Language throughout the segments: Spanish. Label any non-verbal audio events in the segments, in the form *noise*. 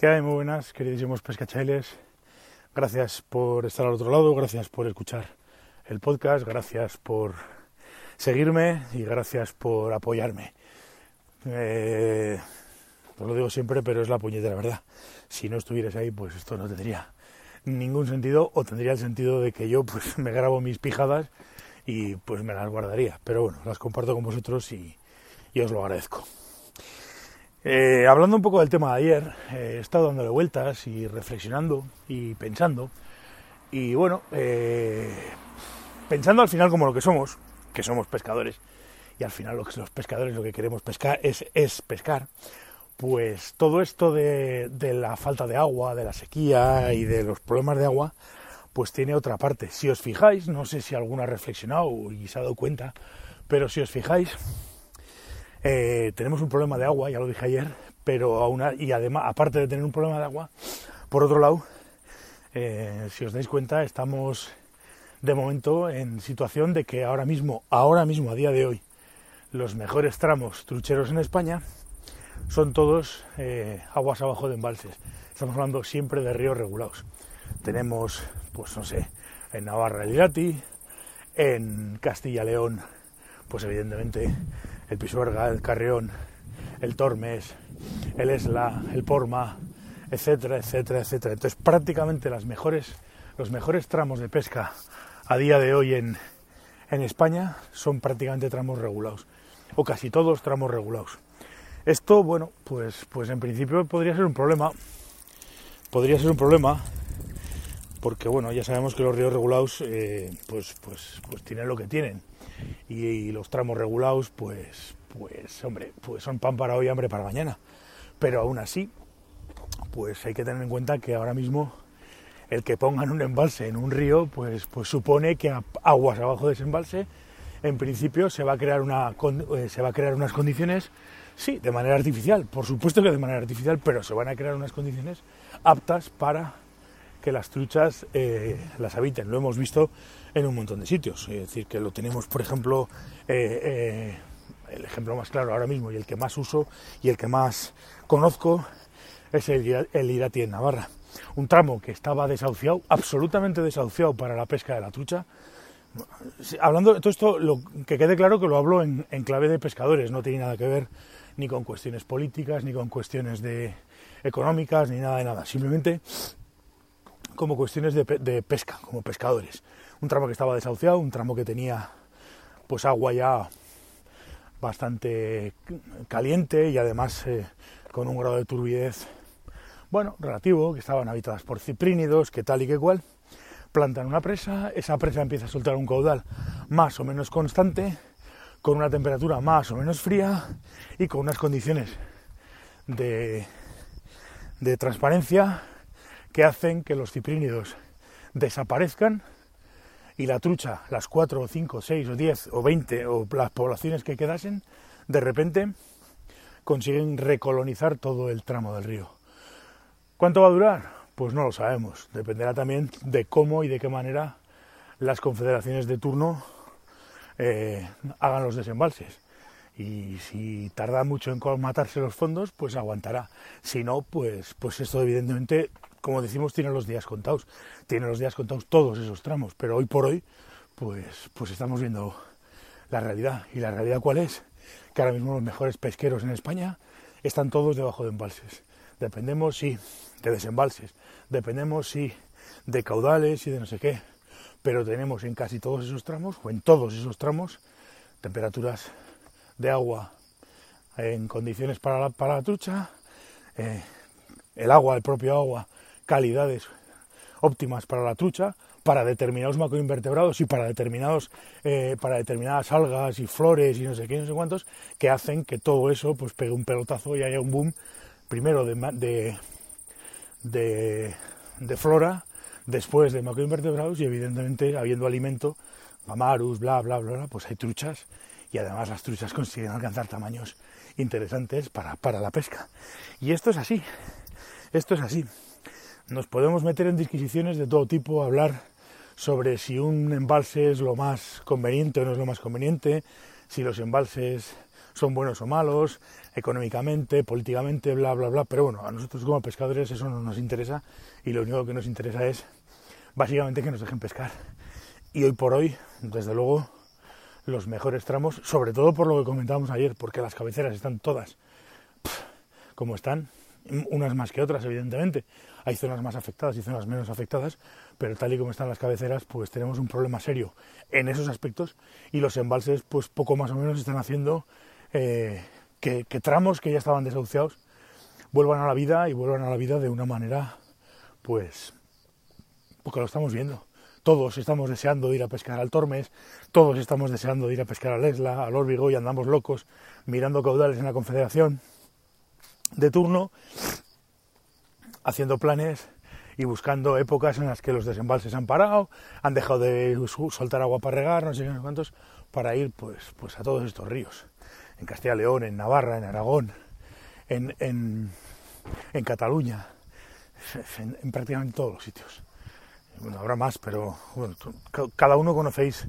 ¿Qué? Muy buenas, queridísimos pescachailes. Gracias por estar al otro lado, gracias por escuchar el podcast, gracias por seguirme y gracias por apoyarme. Eh, os lo digo siempre, pero es la puñetera verdad. Si no estuvierais ahí, pues esto no tendría ningún sentido o tendría el sentido de que yo pues *laughs* me grabo mis pijadas y pues me las guardaría. Pero bueno, las comparto con vosotros y os lo agradezco. Eh, hablando un poco del tema de ayer, eh, he estado dándole vueltas y reflexionando y pensando. Y bueno, eh, pensando al final como lo que somos, que somos pescadores, y al final los pescadores lo que queremos pescar es, es pescar, pues todo esto de, de, la falta de agua, de la sequía y de los problemas de agua, pues tiene otra parte. Si os fijáis, no sé si alguno ha reflexionado y se ha dado cuenta, pero si os fijáis, eh, tenemos un problema de agua, ya lo dije ayer, pero aún, y además, aparte de tener un problema de agua, por otro lado, eh, si os dais cuenta, estamos de momento en situación de que ahora mismo, ahora mismo, a día de hoy, los mejores tramos trucheros en España son todos eh, aguas abajo de embalses. Estamos hablando siempre de ríos regulados. Tenemos, pues no sé, en Navarra el Irati, en Castilla-León, pues evidentemente el Pisuerga, el Carrión, el Tormes, el Esla, el Porma, etcétera, etcétera, etcétera. Entonces prácticamente las mejores, los mejores tramos de pesca a día de hoy en, en España son prácticamente tramos regulados, o casi todos tramos regulados. Esto, bueno, pues, pues en principio podría ser un problema, podría ser un problema, porque bueno, ya sabemos que los ríos regulados, eh, pues, pues, pues tienen lo que tienen y, los tramos regulados, pues, pues, hombre, pues son pan para hoy, hambre para mañana. Pero aún así, pues hay que tener en cuenta que ahora mismo el que pongan un embalse en un río, pues, pues supone que aguas abajo de ese embalse, en principio se va a crear una, eh, se va a crear unas condiciones, sí, de manera artificial, por supuesto que de manera artificial, pero se van a crear unas condiciones aptas para que las truchas eh, las habiten. Lo hemos visto en un montón de sitios. Es decir, que lo tenemos, por ejemplo, eh, eh, el ejemplo más claro ahora mismo y el que más uso y el que más conozco es el, el Irati en Navarra. Un tramo que estaba desahuciado, absolutamente desahuciado para la pesca de la trucha. Hablando de todo esto, lo, que quede claro que lo hablo en, en clave de pescadores, no tiene nada que ver ni con cuestiones políticas, ni con cuestiones de económicas, ni nada de nada. Simplemente como cuestiones de, pesca, como pescadores. Un tramo que estaba desahuciado, un tramo que tenía pues agua ya bastante caliente y además eh, con un grado de turbidez, bueno, relativo, que estaban habitadas por ciprínidos, que tal y que cual. Plantan una presa, esa presa empieza a soltar un caudal más o menos constante, con una temperatura más o menos fría y con unas condiciones de, de transparencia que hacen que los ciprínidos desaparezcan y la trucha, las 4 o 5, 6 o 10 o 20 o las poblaciones que quedasen, de repente consiguen recolonizar todo el tramo del río. ¿Cuánto va a durar? Pues no lo sabemos. Dependerá también de cómo y de qué manera las confederaciones de turno eh, hagan los desembalses. Y si tarda mucho en colmatarse los fondos, pues aguantará. Si no, pues, pues esto evidentemente como decimos, tiene los días contados. Tiene los días contados todos esos tramos, pero hoy por hoy, pues, pues estamos viendo la realidad. ¿Y la realidad cuál es? Que ahora mismo los mejores pesqueros en España están todos debajo de embalses. Dependemos, sí, de desembalses. Dependemos, sí, de caudales y de no sé qué. Pero tenemos en casi todos esos tramos, o en todos esos tramos, temperaturas de agua en condiciones para la, para la trucha, eh, el agua, el propio agua, calidades óptimas para la trucha, para determinados macroinvertebrados y para determinados eh, para determinadas algas y flores y no sé qué, no sé cuántos, que hacen que todo eso pues pegue un pelotazo y haya un boom primero de, de, de, flora, después de macroinvertebrados y evidentemente habiendo alimento, mamarus, bla, bla, bla, bla, pues hay truchas y además las truchas consiguen alcanzar tamaños interesantes para, para la pesca. Y esto es así, esto es así nos podemos meter en disquisiciones de todo tipo, hablar sobre si un embalse es lo más conveniente o no es lo más conveniente, si los embalses son buenos o malos, económicamente, políticamente, bla, bla, bla, pero bueno, a nosotros como pescadores eso no nos interesa y lo único que nos interesa es básicamente que nos dejen pescar. Y hoy por hoy, desde luego, los mejores tramos, sobre todo por lo que comentábamos ayer, porque las cabeceras están todas como están, unas más que otras, evidentemente. Hay zonas más afectadas y zonas menos afectadas, pero tal y como están las cabeceras, pues tenemos un problema serio en esos aspectos y los embalses, pues poco más o menos están haciendo eh, que, tramos que ya estaban desahuciados vuelvan a la vida y vuelvan a la vida de una manera, pues, porque lo estamos viendo. Todos estamos deseando ir a pescar al Tormes, todos estamos deseando ir a pescar al Esla, al Órbigo y andamos locos mirando caudales en la Confederación de turno, haciendo planes y buscando épocas en las que los desembalses han parado, han dejado de soltar agua para regar, no sé qué, cuántos, para ir pues, pues a todos estos ríos. En Castilla y León, en Navarra, en Aragón, en, en, en Cataluña, en, prácticamente todos los sitios. Bueno, habrá más, pero bueno, cada uno conocéis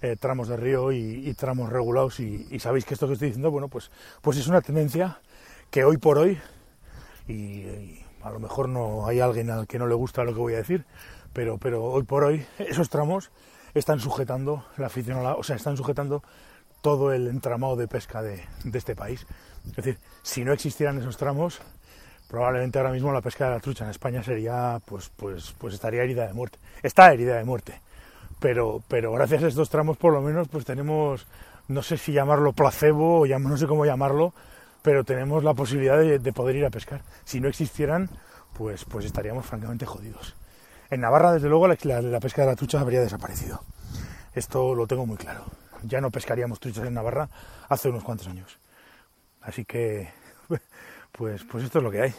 eh, tramos de río y, tramos regulados y, sabéis que esto que estoy diciendo, bueno, pues, pues es una tendencia que hoy por hoy, y, a lo mejor no hay alguien al que no le gusta lo que voy a decir, pero, pero hoy por hoy *laughs* esos tramos están sujetando la afición, o sea, están sujetando todo el entramado de pesca de, de, este país. Es decir, si no existieran esos tramos, probablemente ahora mismo la pesca de la trucha en España sería, pues, pues, pues estaría herida de muerte. Está herida de muerte. Pero, pero gracias a estos tramos, por lo menos, pues tenemos, no sé si llamarlo placebo o no sé cómo llamarlo, pero tenemos la posibilidad de, poder ir a pescar. Si no existieran, pues, pues estaríamos francamente jodidos. En Navarra, desde luego, la, pesca de la trucha habría desaparecido. Esto lo tengo muy claro. Ya no pescaríamos truchas en Navarra hace unos cuantos años. Así que, *laughs* pues, pues esto es lo que hay.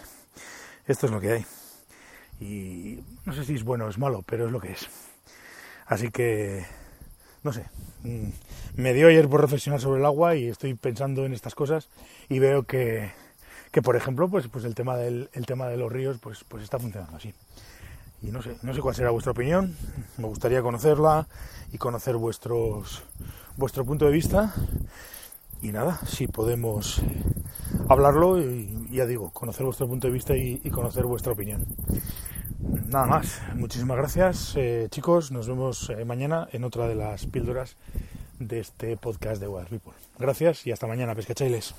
Esto es lo que hay. Y no sé si es bueno o es malo, pero es lo que es. Así que, no sé, mm, me dio ayer por reflexionar sobre el agua y estoy pensando en estas cosas y veo que, que por ejemplo, pues, pues el tema del el tema de los ríos, pues, pues está funcionando así. Y no sé, no sé cuál será vuestra opinión, me gustaría conocerla y conocer vuestros vuestro punto de vista. Y nada, si podemos hablarlo y ya digo, conocer vuestro punto de vista y conocer vuestra opinión nada más. Muchísimas gracias, eh, chicos. Nos vemos eh, mañana en otra de las píldoras de este podcast de Wild People. Gracias y hasta mañana, pescachailes.